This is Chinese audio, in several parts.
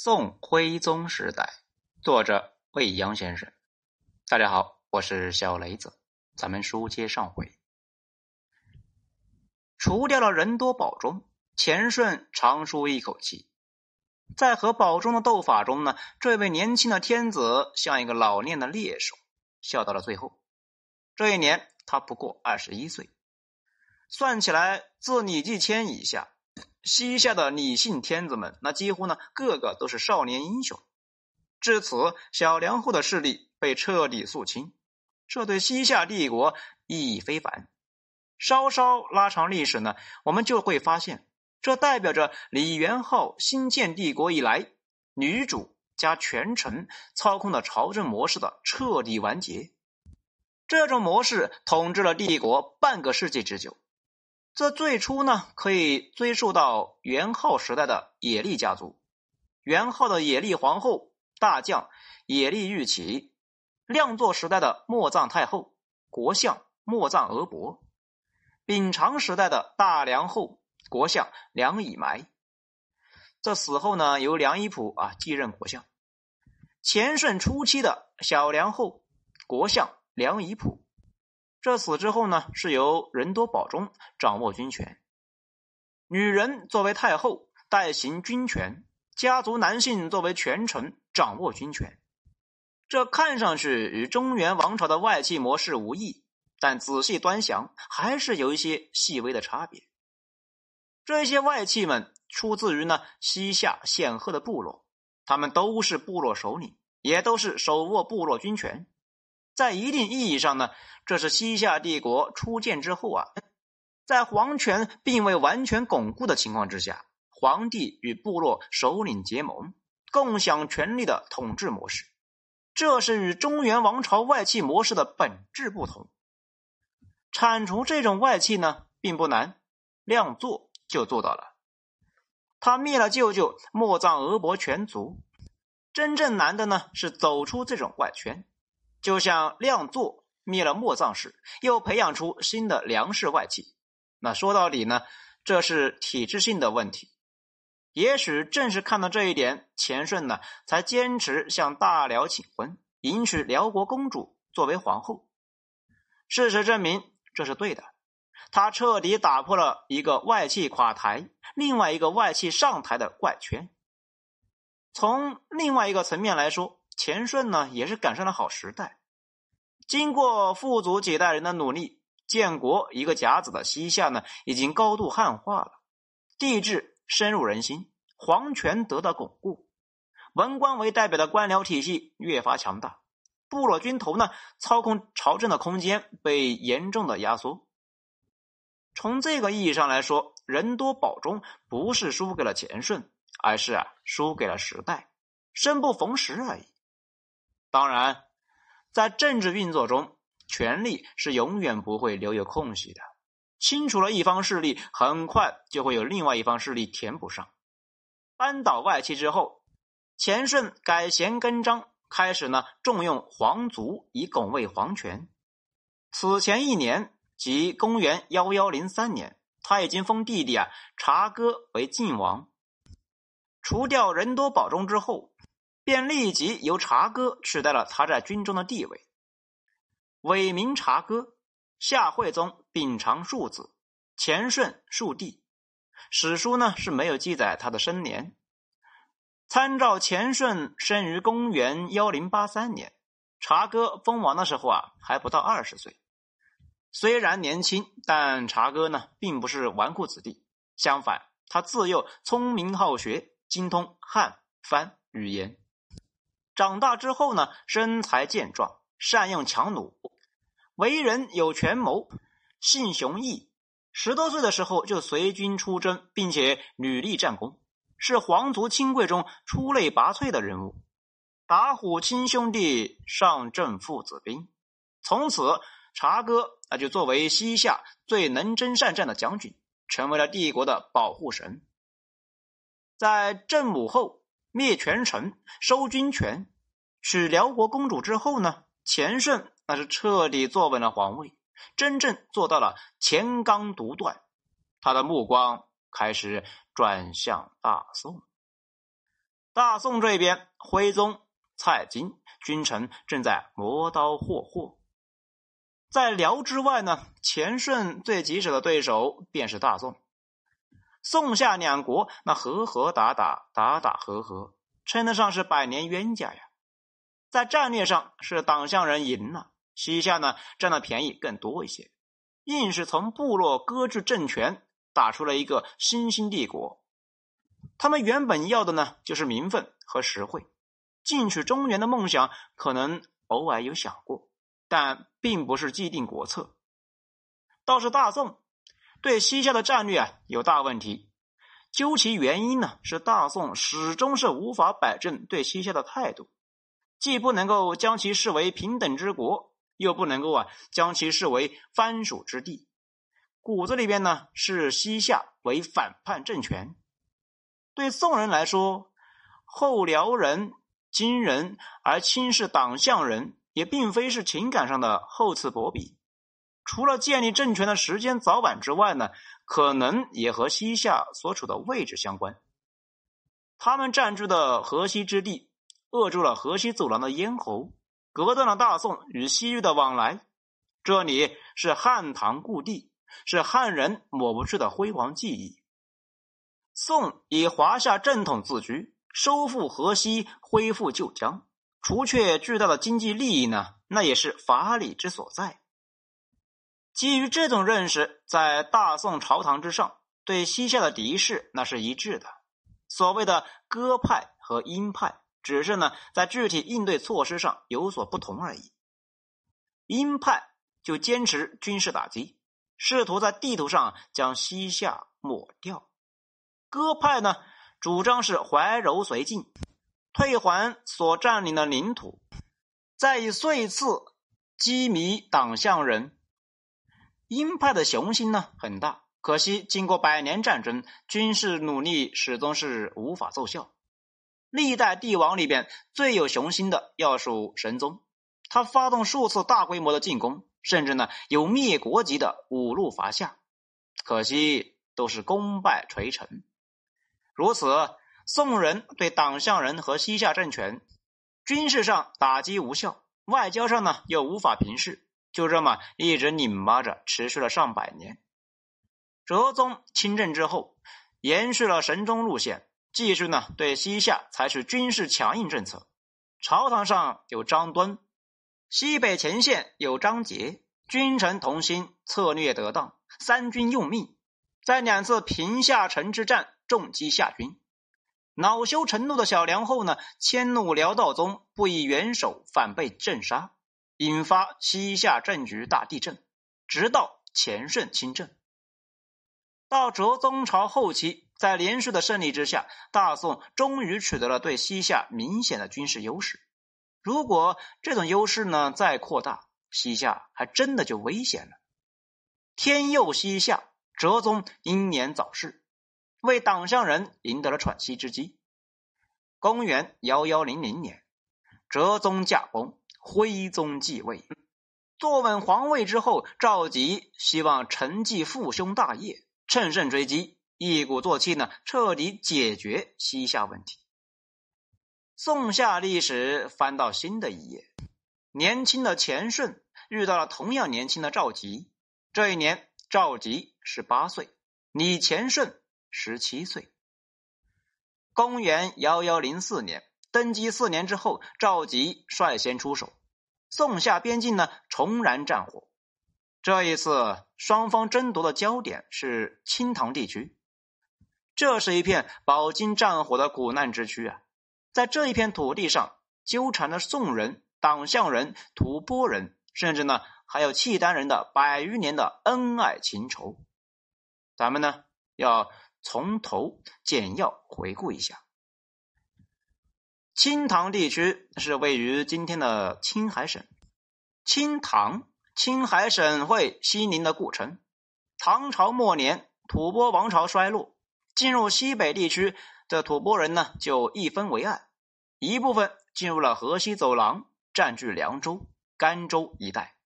宋徽宗时代，作者未央先生。大家好，我是小雷子。咱们书接上回，除掉了人多保中，钱顺长舒一口气。在和保中的斗法中呢，这位年轻的天子像一个老练的猎手，笑到了最后。这一年他不过二十一岁，算起来，自李继迁以下。西夏的李姓天子们，那几乎呢，个个都是少年英雄。至此，小梁后的势力被彻底肃清，这对西夏帝国意义非凡。稍稍拉长历史呢，我们就会发现，这代表着李元昊新建帝国以来，女主加权臣操控的朝政模式的彻底完结。这种模式统治了帝国半个世纪之久。这最初呢，可以追溯到元昊时代的野利家族。元昊的野利皇后、大将野利玉起，亮作时代的莫藏太后、国相莫藏额伯，秉常时代的大梁后、国相梁以埋。这死后呢，由梁以普啊继任国相。前顺初期的小梁后、国相梁以普。这死之后呢，是由仁多保中掌握军权。女人作为太后，代行军权；家族男性作为权臣，掌握军权。这看上去与中原王朝的外戚模式无异，但仔细端详，还是有一些细微的差别。这些外戚们出自于呢西夏显赫的部落，他们都是部落首领，也都是手握部落军权。在一定意义上呢，这是西夏帝国初建之后啊，在皇权并未完全巩固的情况之下，皇帝与部落首领结盟，共享权力的统治模式。这是与中原王朝外戚模式的本质不同。铲除这种外戚呢，并不难，亮做就做到了。他灭了舅舅莫藏俄伯全族，真正难的呢，是走出这种外圈。就像亮作灭了莫藏氏，又培养出新的梁氏外戚。那说到底呢，这是体制性的问题。也许正是看到这一点，钱顺呢才坚持向大辽请婚，迎娶辽国公主作为皇后。事实证明这是对的。他彻底打破了一个外戚垮台，另外一个外戚上台的怪圈。从另外一个层面来说。钱顺呢，也是赶上了好时代。经过父祖几代人的努力，建国一个甲子的西夏呢，已经高度汉化了，帝制深入人心，皇权得到巩固，文官为代表的官僚体系越发强大，部落军头呢，操控朝政的空间被严重的压缩。从这个意义上来说，人多保中不是输给了钱顺，而是啊，输给了时代，生不逢时而已。当然，在政治运作中，权力是永远不会留有空隙的。清除了一方势力，很快就会有另外一方势力填补上。扳倒外戚之后，钱顺改弦更张，开始呢重用皇族以拱卫皇权。此前一年，即公元幺幺零三年，他已经封弟弟啊察哥为晋王。除掉人多保中之后。便立即由茶哥取代了他在军中的地位，伪名茶哥。夏惠宗秉常庶子，前顺庶弟。史书呢是没有记载他的生年。参照前顺生于公元幺零八三年，茶哥封王的时候啊还不到二十岁。虽然年轻，但茶哥呢并不是纨绔子弟，相反，他自幼聪明好学，精通汉番语言。长大之后呢，身材健壮，善用强弩，为人有权谋，性雄毅。十多岁的时候就随军出征，并且屡立战功，是皇族亲贵中出类拔萃的人物。打虎亲兄弟，上阵父子兵。从此，茶哥那就作为西夏最能征善战的将军，成为了帝国的保护神。在郑武后。灭权臣，收军权，娶辽国公主之后呢？钱顺那是彻底坐稳了皇位，真正做到了乾纲独断。他的目光开始转向大宋。大宋这边，徽宗、蔡京君臣正在磨刀霍霍。在辽之外呢，前顺最棘手的对手便是大宋。宋夏两国那和和打打，打打和和，称得上是百年冤家呀。在战略上是党项人赢了，西夏呢占的便宜更多一些，硬是从部落割据政权打出了一个新兴帝国。他们原本要的呢就是名分和实惠，进取中原的梦想可能偶尔有想过，但并不是既定国策。倒是大宋。对西夏的战略啊有大问题，究其原因呢，是大宋始终是无法摆正对西夏的态度，既不能够将其视为平等之国，又不能够啊将其视为藩属之地，骨子里边呢视西夏为反叛政权。对宋人来说，后辽人、金人而轻视党项人，也并非是情感上的厚此薄彼。除了建立政权的时间早晚之外呢，可能也和西夏所处的位置相关。他们占据的河西之地，扼住了河西走廊的咽喉，隔断了大宋与西域的往来。这里是汉唐故地，是汉人抹不去的辉煌记忆。宋以华夏正统自居，收复河西，恢复旧疆，除却巨大的经济利益呢，那也是法理之所在。基于这种认识，在大宋朝堂之上，对西夏的敌视那是一致的。所谓的鸽派和鹰派，只是呢在具体应对措施上有所不同而已。鹰派就坚持军事打击，试图在地图上将西夏抹掉；鸽派呢主张是怀柔绥靖，退还所占领的领土，再以岁次击迷党项人。鹰派的雄心呢很大，可惜经过百年战争，军事努力始终是无法奏效。历代帝王里边最有雄心的要数神宗，他发动数次大规模的进攻，甚至呢有灭国级的五路伐夏，可惜都是功败垂成。如此，宋人对党项人和西夏政权军事上打击无效，外交上呢又无法平视。就这么一直拧巴着，持续了上百年。哲宗亲政之后，延续了神宗路线，继续呢对西夏采取军事强硬政策。朝堂上有张敦，西北前线有张杰，君臣同心，策略得当，三军用命，在两次平夏城之战重击夏军。恼羞成怒的小梁后呢，迁怒辽道宗，不以元首，反被镇杀。引发西夏政局大地震，直到前顺亲政。到哲宗朝后期，在连续的胜利之下，大宋终于取得了对西夏明显的军事优势。如果这种优势呢再扩大，西夏还真的就危险了。天佑西夏，哲宗英年早逝，为党项人赢得了喘息之机。公元幺幺零零年，哲宗驾崩。徽宗继位，坐稳皇位之后，赵佶希望承继父兄大业，乘胜追击，一鼓作气呢，彻底解决西夏问题。宋夏历史翻到新的一页，年轻的钱顺遇到了同样年轻的赵佶。这一年，赵佶十八岁，李钱顺十七岁。公元幺幺零四年，登基四年之后，赵佶率先出手。宋夏边境呢重燃战火，这一次双方争夺的焦点是青塘地区。这是一片饱经战火的苦难之区啊！在这一片土地上，纠缠着宋人、党项人、吐蕃人，甚至呢还有契丹人的百余年的恩爱情仇。咱们呢要从头简要回顾一下。青塘地区是位于今天的青海省。青塘，青海省会西宁的故城。唐朝末年，吐蕃王朝衰落，进入西北地区的吐蕃人呢，就一分为二，一部分进入了河西走廊，占据凉州、甘州一带；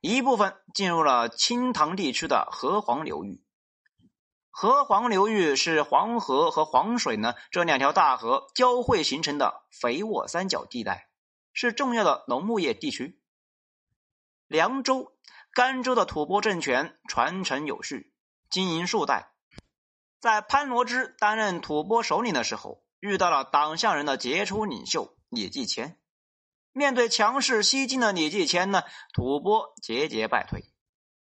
一部分进入了青塘地区的河湟流域。河黄流域是黄河和黄水呢这两条大河交汇形成的肥沃三角地带，是重要的农牧业地区。凉州、甘州的吐蕃政权传承有序，经营数代。在潘罗支担任吐蕃首领的时候，遇到了党项人的杰出领袖李继迁。面对强势西进的李继迁呢，吐蕃节节败退。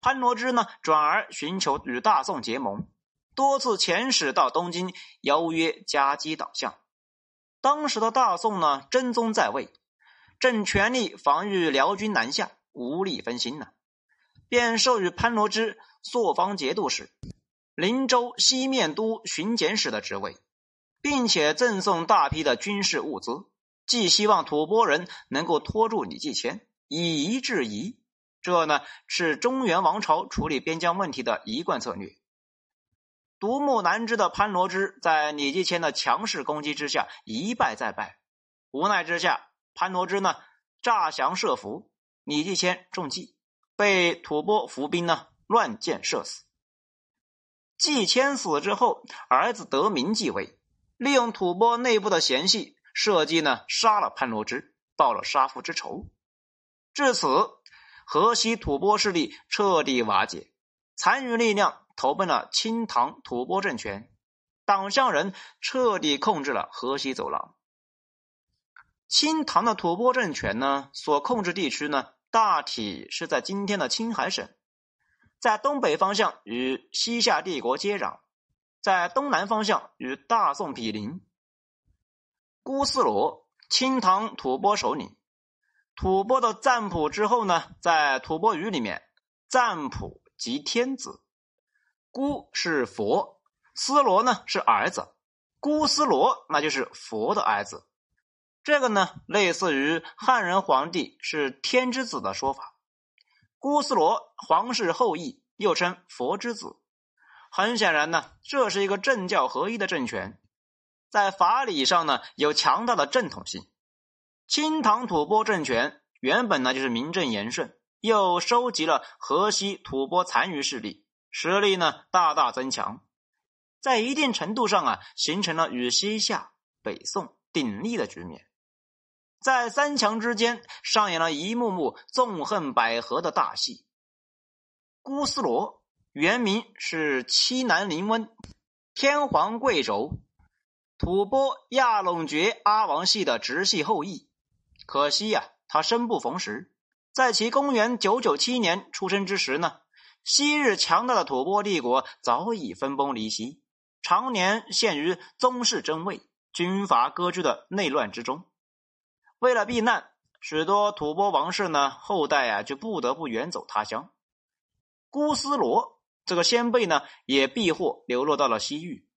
潘罗支呢，转而寻求与大宋结盟。多次遣使到东京，邀约夹击党项。当时的大宋呢，真宗在位，正全力防御辽军南下，无力分心呢，便授予潘罗之朔方节度使、林州西面都巡检使的职位，并且赠送大批的军事物资，寄希望吐蕃人能够拖住李继迁，以夷制夷。这呢，是中原王朝处理边疆问题的一贯策略。独木难支的潘罗支在李继迁的强势攻击之下一败再败，无奈之下，潘罗支呢诈降设伏，李继迁中计，被吐蕃伏兵呢乱箭射死。继迁死之后，儿子德明继位，利用吐蕃内部的嫌隙，设计呢杀了潘罗支，报了杀父之仇。至此，河西吐蕃势力彻底瓦解，残余力量。投奔了清唐吐蕃政权，党项人彻底控制了河西走廊。清唐的吐蕃政权呢，所控制地区呢，大体是在今天的青海省，在东北方向与西夏帝国接壤，在东南方向与大宋毗邻。姑斯罗，清唐吐蕃首领，吐蕃的赞普之后呢，在吐蕃语里面，赞普即天子。姑是佛，斯罗呢是儿子，姑斯罗那就是佛的儿子。这个呢，类似于汉人皇帝是天之子的说法。姑斯罗皇室后裔，又称佛之子。很显然呢，这是一个政教合一的政权，在法理上呢有强大的正统性。清唐吐蕃政权原本呢就是名正言顺，又收集了河西吐蕃残余势力。实力呢大大增强，在一定程度上啊，形成了与西夏、北宋鼎立的局面，在三强之间上演了一幕幕纵横捭阖的大戏。姑斯罗原名是七南临温，天皇贵胄，吐蕃亚龙觉阿王系的直系后裔。可惜呀，他生不逢时，在其公元九九七年出生之时呢。昔日强大的吐蕃帝国早已分崩离析，常年陷于宗室争位、军阀割据的内乱之中。为了避难，许多吐蕃王室呢后代啊就不得不远走他乡。姑斯罗这个先辈呢也避祸流落到了西域。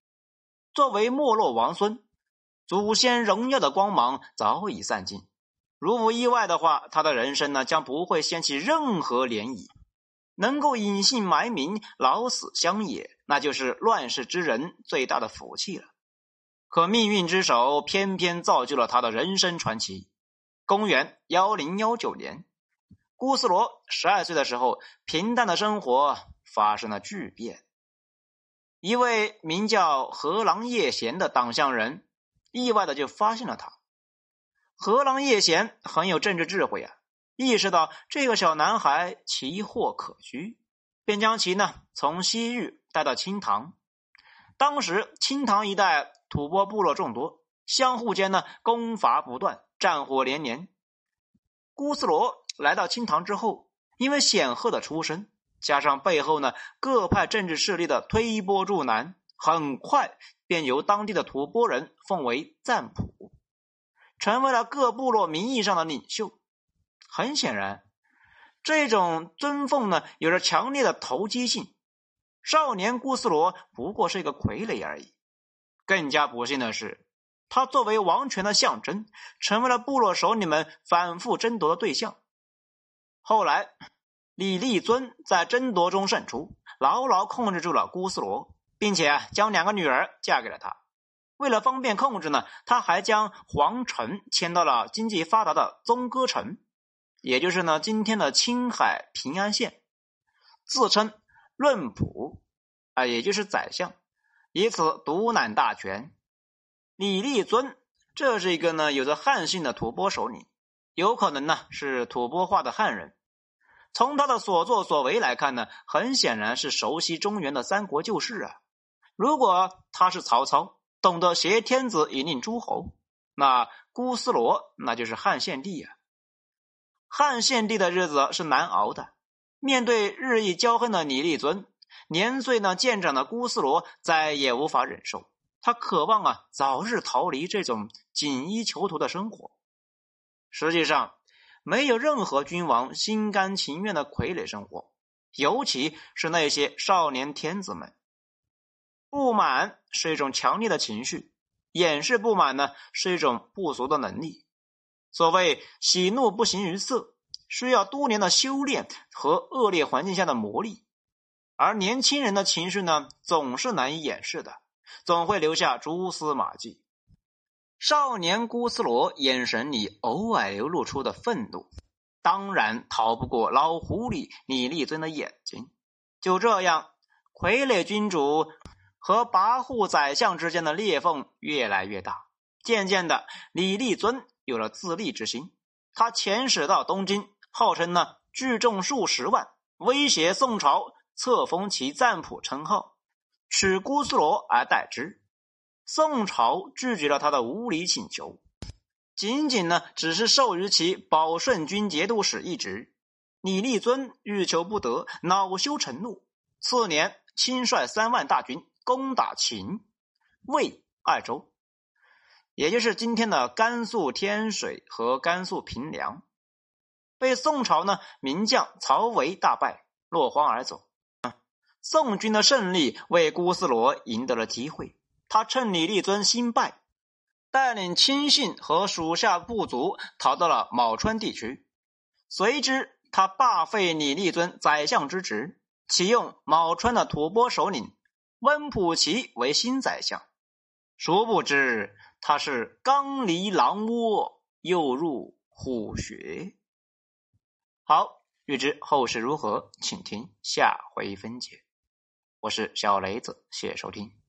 作为没落王孙，祖先荣耀的光芒早已散尽。如无意外的话，他的人生呢将不会掀起任何涟漪。能够隐姓埋名、老死乡野，那就是乱世之人最大的福气了。可命运之手偏偏造就了他的人生传奇。公元幺零幺九年，姑斯罗十二岁的时候，平淡的生活发生了巨变。一位名叫河郎叶贤的党项人，意外的就发现了他。河郎叶贤很有政治智慧啊。意识到这个小男孩奇货可居，便将其呢从西域带到清唐。当时清唐一带吐蕃部落众多，相互间呢攻伐不断，战火连连。姑斯罗来到清唐之后，因为显赫的出身，加上背后呢各派政治势力的推波助澜，很快便由当地的吐蕃人奉为赞普，成为了各部落名义上的领袖。很显然，这种尊奉呢，有着强烈的投机性。少年姑斯罗不过是一个傀儡而已。更加不幸的是，他作为王权的象征，成为了部落首领们反复争夺的对象。后来，李立尊在争夺中胜出，牢牢控制住了姑斯罗，并且将两个女儿嫁给了他。为了方便控制呢，他还将皇城迁到了经济发达的宗哥城。也就是呢，今天的青海平安县，自称论普，啊，也就是宰相，以此独揽大权。李立尊，这是一个呢有着汉姓的吐蕃首领，有可能呢是吐蕃化的汉人。从他的所作所为来看呢，很显然是熟悉中原的三国旧事啊。如果他是曹操，懂得挟天子以令诸侯，那姑斯罗那就是汉献帝呀。汉献帝的日子是难熬的，面对日益骄横的李立尊，年岁呢渐长的姑斯罗再也无法忍受，他渴望啊早日逃离这种锦衣囚徒的生活。实际上。没有任何君王心甘情愿的傀儡生活，尤其是那些少年天子们。不满是一种强烈的情绪，掩饰不满呢是一种不俗的能力。所谓喜怒不形于色，需要多年的修炼和恶劣环境下的磨砺。而年轻人的情绪呢，总是难以掩饰的，总会留下蛛丝马迹。少年姑斯罗眼神里偶尔流露出的愤怒，当然逃不过老狐狸李立尊的眼睛。就这样，傀儡君主和跋扈宰相之间的裂缝越来越大。渐渐的，李立尊有了自立之心，他遣使到东京，号称呢聚众数十万，威胁宋朝册封其赞普称号，取姑苏罗而代之。宋朝拒绝了他的无理请求，仅仅呢只是授予其保顺军节度使一职。李立尊欲求不得，恼羞成怒，次年亲率三万大军攻打秦、魏二州，也就是今天的甘肃天水和甘肃平凉，被宋朝呢名将曹维大败，落荒而走。宋军的胜利为姑斯罗赢得了机会。他趁李立尊新败，带领亲信和属下部族逃到了卯川地区。随之，他罢废李立尊宰相之职，启用卯川的吐蕃首领温普奇为新宰相。殊不知，他是刚离狼窝，又入虎穴。好，欲知后事如何，请听下回分解。我是小雷子，谢谢收听。